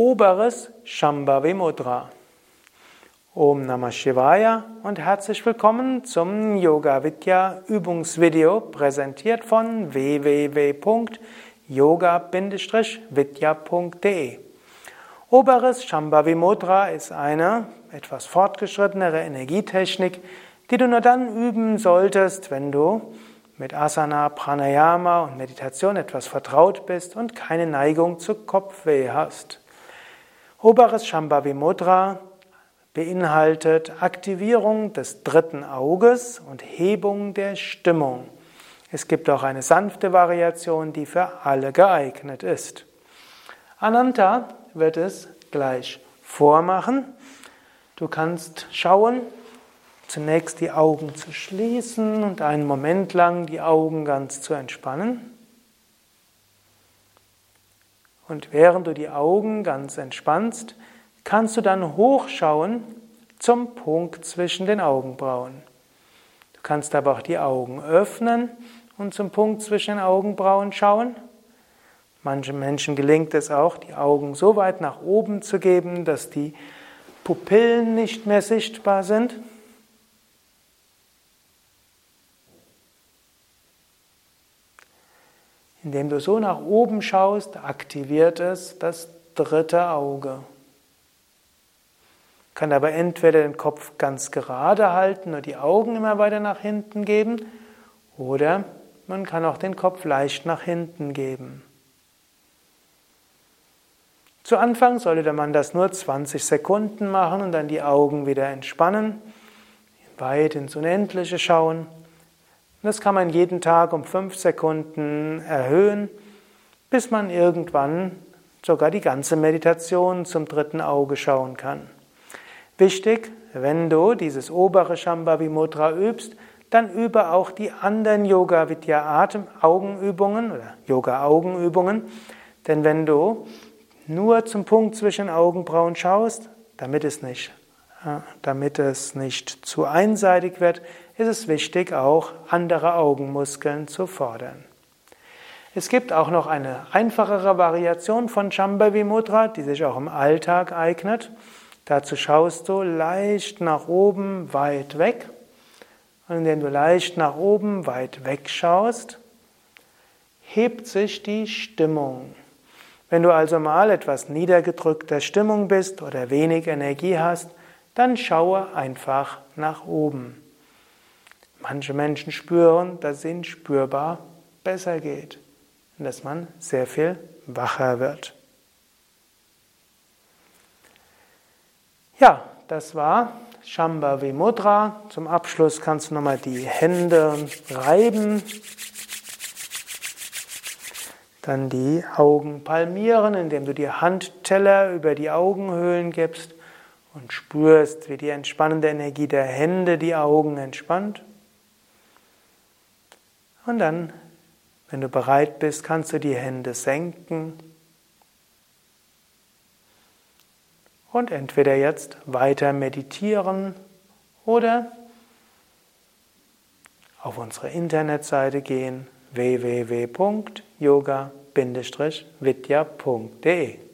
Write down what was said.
oberes Shambhavi Mudra. Om Namah Shivaya und herzlich willkommen zum Yoga Vidya Übungsvideo präsentiert von www.yoga-vidya.de. Oberes Shambhavi Mudra ist eine etwas fortgeschrittenere Energietechnik, die du nur dann üben solltest, wenn du mit Asana, Pranayama und Meditation etwas vertraut bist und keine Neigung zu Kopfweh hast. Oberes Shambhavi Mudra beinhaltet Aktivierung des dritten Auges und Hebung der Stimmung. Es gibt auch eine sanfte Variation, die für alle geeignet ist. Ananta wird es gleich vormachen. Du kannst schauen, zunächst die Augen zu schließen und einen Moment lang die Augen ganz zu entspannen. Und während du die Augen ganz entspannst, kannst du dann hochschauen zum Punkt zwischen den Augenbrauen. Du kannst aber auch die Augen öffnen und zum Punkt zwischen den Augenbrauen schauen. Manchen Menschen gelingt es auch, die Augen so weit nach oben zu geben, dass die Pupillen nicht mehr sichtbar sind. Indem du so nach oben schaust, aktiviert es das dritte Auge. Kann aber entweder den Kopf ganz gerade halten und die Augen immer weiter nach hinten geben, oder man kann auch den Kopf leicht nach hinten geben. Zu Anfang sollte man das nur 20 Sekunden machen und dann die Augen wieder entspannen, weit ins Unendliche schauen das kann man jeden Tag um fünf Sekunden erhöhen, bis man irgendwann sogar die ganze Meditation zum dritten Auge schauen kann. Wichtig, wenn du dieses obere Shambhavi Mudra übst, dann übe auch die anderen Yoga Vidya Atem Augenübungen oder Yoga Augenübungen, denn wenn du nur zum Punkt zwischen Augenbrauen schaust, damit es nicht damit es nicht zu einseitig wird, ist es wichtig, auch andere Augenmuskeln zu fordern. Es gibt auch noch eine einfachere Variation von Shambhavi Mudra, die sich auch im Alltag eignet. Dazu schaust du leicht nach oben, weit weg. Und indem du leicht nach oben, weit weg schaust, hebt sich die Stimmung. Wenn du also mal etwas niedergedrückter Stimmung bist oder wenig Energie hast, dann schaue einfach nach oben. Manche Menschen spüren, dass es ihnen spürbar besser geht und dass man sehr viel wacher wird. Ja, das war Shambhavi Mudra. Zum Abschluss kannst du nochmal die Hände reiben, dann die Augen palmieren, indem du die Handteller über die Augenhöhlen gibst und spürst, wie die entspannende Energie der Hände die Augen entspannt. Und dann, wenn du bereit bist, kannst du die Hände senken und entweder jetzt weiter meditieren oder auf unsere Internetseite gehen www.yoga-vidya.de